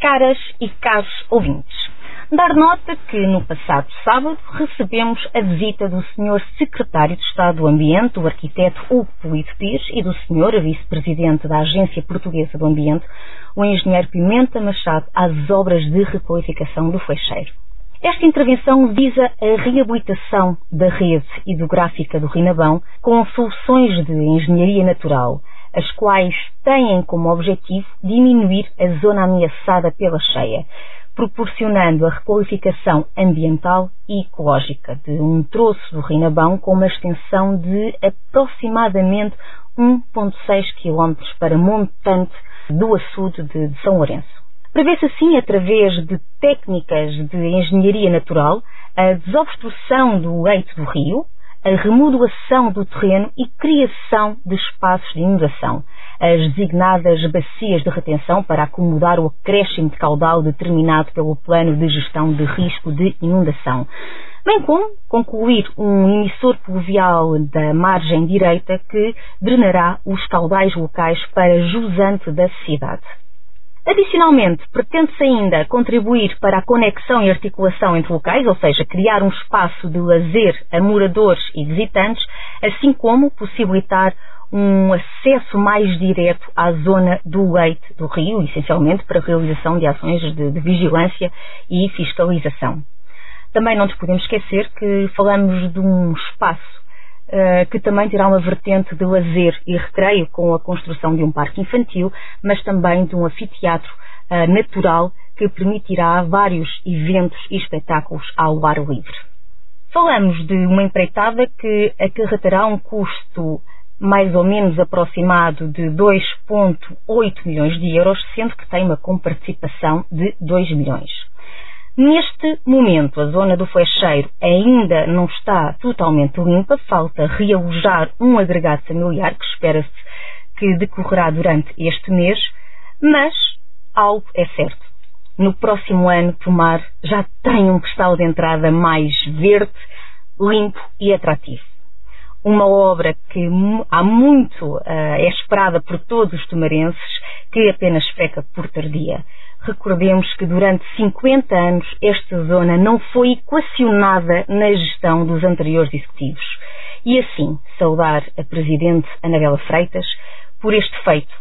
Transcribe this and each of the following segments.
Caras e caros ouvintes, dar nota que no passado sábado recebemos a visita do Sr. Secretário de Estado do Ambiente, o arquiteto Hugo Polito Pires, e do Sr. Vice-Presidente da Agência Portuguesa do Ambiente, o Engenheiro Pimenta Machado, às obras de requalificação do Feixeiro. Esta intervenção visa a reabilitação da rede hidrográfica do Rinabão com soluções de engenharia natural, as quais têm como objetivo diminuir a zona ameaçada pela cheia, proporcionando a requalificação ambiental e ecológica de um troço do Rinabão com uma extensão de aproximadamente 1,6 km para montante do açude de São Lourenço. Prevê-se assim, através de técnicas de engenharia natural, a desobstrução do leito do rio, a remodelação do terreno e criação de espaços de inundação, as designadas bacias de retenção para acomodar o acréscimo de caudal determinado pelo plano de gestão de risco de inundação, bem como concluir um emissor pluvial da margem direita que drenará os caudais locais para jusante da cidade. Adicionalmente, pretende-se ainda contribuir para a conexão e articulação entre locais, ou seja, criar um espaço de lazer a moradores e visitantes, assim como possibilitar um acesso mais direto à zona do leite do rio, essencialmente para a realização de ações de, de vigilância e fiscalização. Também não nos podemos esquecer que falamos de um espaço que também terá uma vertente de lazer e recreio com a construção de um parque infantil, mas também de um anfiteatro uh, natural que permitirá vários eventos e espetáculos ao ar livre. Falamos de uma empreitada que acarretará um custo mais ou menos aproximado de 2,8 milhões de euros, sendo que tem uma comparticipação de 2 milhões. Neste momento, a zona do flecheiro ainda não está totalmente limpa, falta realojar um agregado familiar que espera-se que decorrerá durante este mês, mas algo é certo. No próximo ano, Tomar já tem um cristal de entrada mais verde, limpo e atrativo. Uma obra que há muito uh, é esperada por todos os tomarenses, que apenas peca por tardia. Recordemos que durante 50 anos esta zona não foi equacionada na gestão dos anteriores executivos. E assim, saudar a Presidente Anabela Freitas por este feito,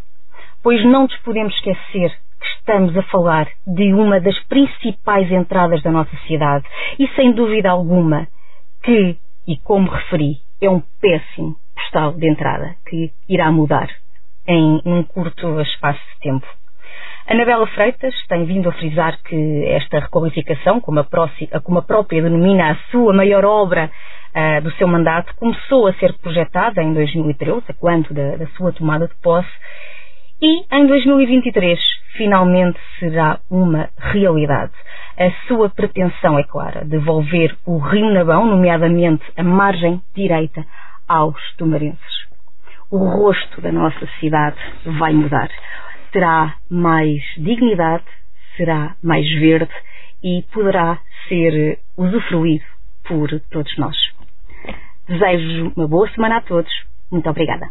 pois não nos podemos esquecer que estamos a falar de uma das principais entradas da nossa cidade e sem dúvida alguma que, e como referi, é um péssimo postal de entrada que irá mudar em um curto espaço de tempo. Anabela Freitas tem vindo a frisar que esta requalificação, como a, a própria denomina a sua maior obra uh, do seu mandato, começou a ser projetada em 2013, quando da, da sua tomada de posse, e em 2023 finalmente será uma realidade. A sua pretensão é clara, devolver o Rio Nabão, nomeadamente a margem direita, aos tumarenses. O rosto da nossa cidade vai mudar terá mais dignidade, será mais verde e poderá ser usufruído por todos nós. Desejo uma boa semana a todos. Muito obrigada.